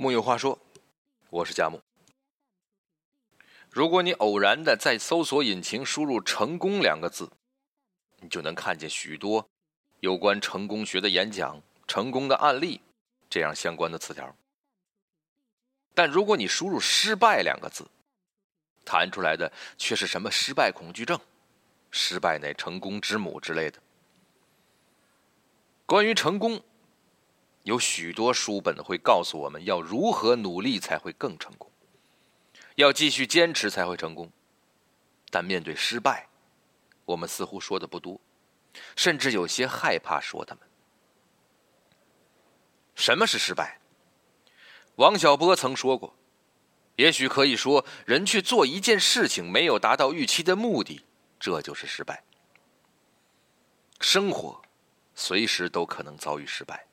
木有话说，我是佳木。如果你偶然的在搜索引擎输入“成功”两个字，你就能看见许多有关成功学的演讲、成功的案例这样相关的词条。但如果你输入“失败”两个字，弹出来的却是什么失败恐惧症、失败乃成功之母之类的。关于成功，有许多书本会告诉我们要如何努力才会更成功。要继续坚持才会成功，但面对失败，我们似乎说的不多，甚至有些害怕说他们。什么是失败？王小波曾说过：“也许可以说，人去做一件事情没有达到预期的目的，这就是失败。”生活随时都可能遭遇失败，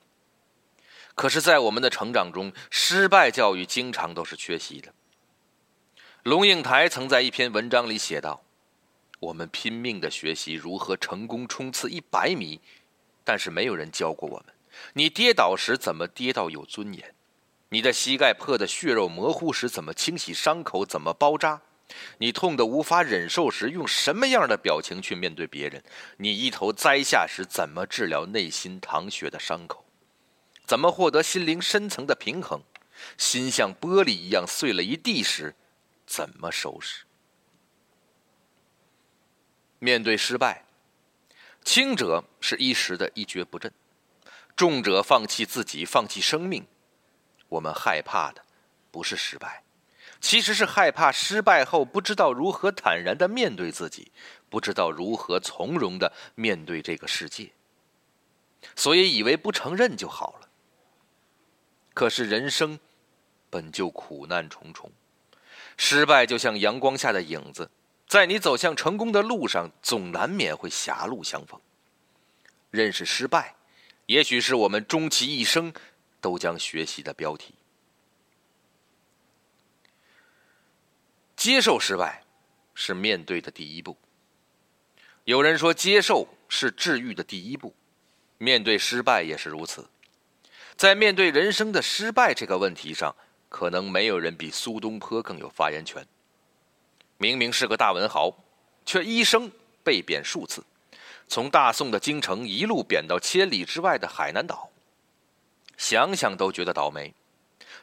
可是，在我们的成长中，失败教育经常都是缺席的。龙应台曾在一篇文章里写道：“我们拼命的学习如何成功冲刺一百米，但是没有人教过我们，你跌倒时怎么跌倒有尊严？你的膝盖破的血肉模糊时怎么清洗伤口？怎么包扎？你痛得无法忍受时用什么样的表情去面对别人？你一头栽下时怎么治疗内心淌血的伤口？怎么获得心灵深层的平衡？心像玻璃一样碎了一地时？”怎么收拾？面对失败，轻者是一时的一蹶不振，重者放弃自己，放弃生命。我们害怕的不是失败，其实是害怕失败后不知道如何坦然的面对自己，不知道如何从容的面对这个世界，所以以为不承认就好了。可是人生本就苦难重重。失败就像阳光下的影子，在你走向成功的路上，总难免会狭路相逢。认识失败，也许是我们终其一生都将学习的标题。接受失败，是面对的第一步。有人说，接受是治愈的第一步，面对失败也是如此。在面对人生的失败这个问题上。可能没有人比苏东坡更有发言权。明明是个大文豪，却一生被贬数次，从大宋的京城一路贬到千里之外的海南岛。想想都觉得倒霉，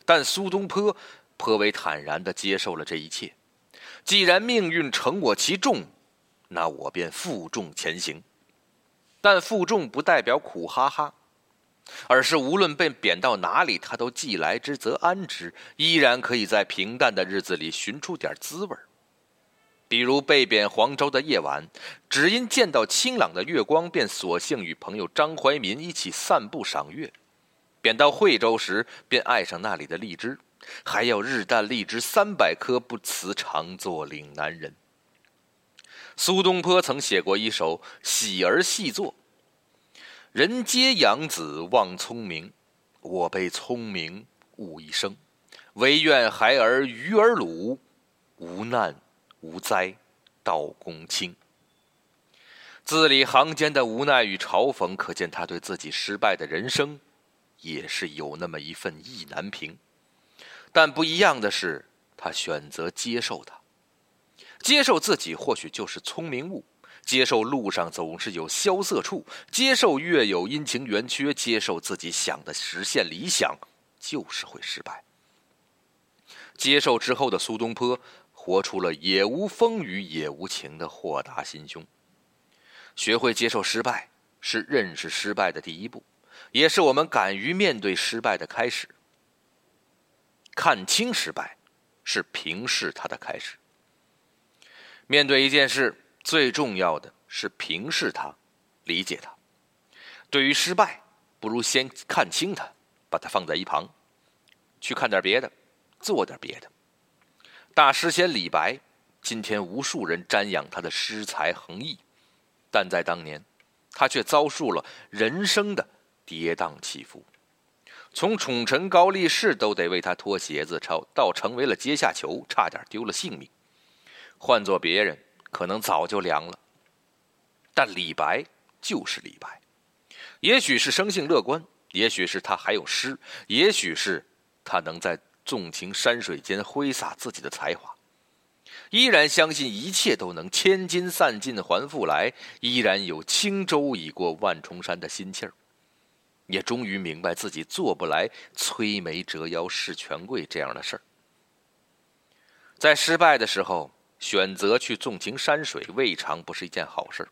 但苏东坡颇为坦然地接受了这一切。既然命运承我其重，那我便负重前行。但负重不代表苦哈哈。而是无论被贬到哪里，他都既来之则安之，依然可以在平淡的日子里寻出点滋味儿比如被贬黄州的夜晚，只因见到清朗的月光，便索性与朋友张怀民一起散步赏月；贬到惠州时，便爱上那里的荔枝，还要日啖荔枝三百颗，不辞常作岭南人。苏东坡曾写过一首《喜儿戏作》。人皆养子望聪明，我被聪明误一生。唯愿孩儿愚而鲁，无难无灾到公卿。字里行间的无奈与嘲讽，可见他对自己失败的人生，也是有那么一份意难平。但不一样的是，他选择接受它，接受自己或许就是聪明误。接受路上总是有萧瑟处，接受月有阴晴圆缺，接受自己想的实现理想就是会失败。接受之后的苏东坡，活出了也无风雨也无晴的豁达心胸。学会接受失败，是认识失败的第一步，也是我们敢于面对失败的开始。看清失败，是平视它的开始。面对一件事。最重要的是平视它，理解它。对于失败，不如先看清它，把它放在一旁，去看点别的，做点别的。大诗仙李白，今天无数人瞻仰他的诗才横溢，但在当年，他却遭受了人生的跌宕起伏，从宠臣高力士都得为他脱鞋子，到到成为了阶下囚，差点丢了性命。换做别人。可能早就凉了，但李白就是李白。也许是生性乐观，也许是他还有诗，也许是他能在纵情山水间挥洒自己的才华，依然相信一切都能千金散尽还复来，依然有轻舟已过万重山的心气儿，也终于明白自己做不来摧眉折腰事权贵这样的事儿。在失败的时候，选择去纵情山水，未尝不是一件好事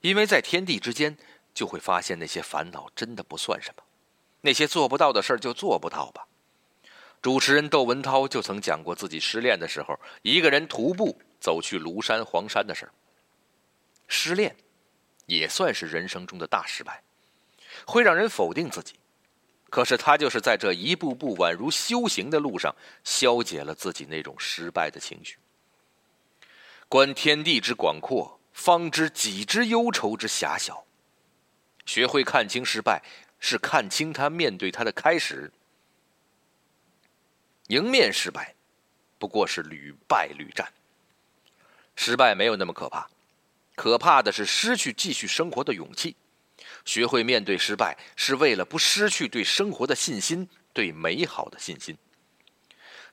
因为在天地之间，就会发现那些烦恼真的不算什么，那些做不到的事儿就做不到吧。主持人窦文涛就曾讲过自己失恋的时候，一个人徒步走去庐山黄山的事儿。失恋，也算是人生中的大失败，会让人否定自己。可是他就是在这一步步宛如修行的路上，消解了自己那种失败的情绪。观天地之广阔，方知己之忧愁之狭小。学会看清失败，是看清他面对他的开始。迎面失败，不过是屡败屡战。失败没有那么可怕，可怕的是失去继续生活的勇气。学会面对失败，是为了不失去对生活的信心，对美好的信心。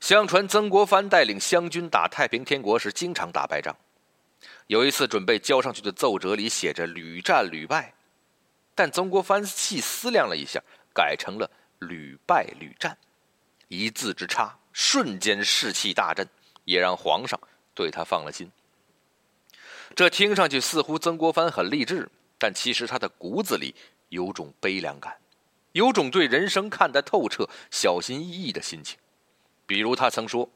相传曾国藩带领湘军打太平天国时，经常打败仗。有一次准备交上去的奏折里写着“屡战屡败”，但曾国藩细思量了一下，改成了“屡败屡战”，一字之差，瞬间士气大振，也让皇上对他放了心。这听上去似乎曾国藩很励志。但其实他的骨子里有种悲凉感，有种对人生看得透彻、小心翼翼的心情。比如他曾说：“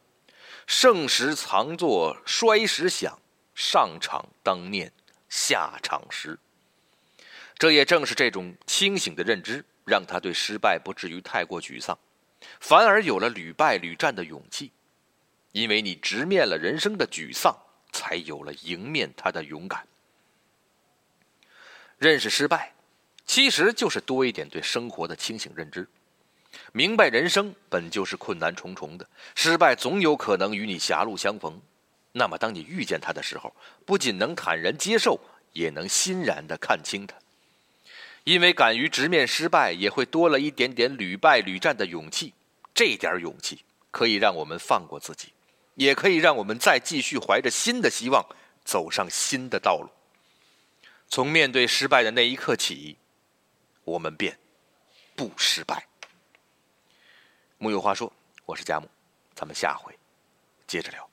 盛时藏作衰时想，上场当念下场时。”这也正是这种清醒的认知，让他对失败不至于太过沮丧，反而有了屡败屡战的勇气。因为你直面了人生的沮丧，才有了迎面他的勇敢。认识失败，其实就是多一点对生活的清醒认知，明白人生本就是困难重重的，失败总有可能与你狭路相逢。那么，当你遇见他的时候，不仅能坦然接受，也能欣然的看清他。因为敢于直面失败，也会多了一点点屡败屡战的勇气。这点勇气可以让我们放过自己，也可以让我们再继续怀着新的希望，走上新的道路。从面对失败的那一刻起，我们便不失败。木有话说，我是佳木，咱们下回接着聊。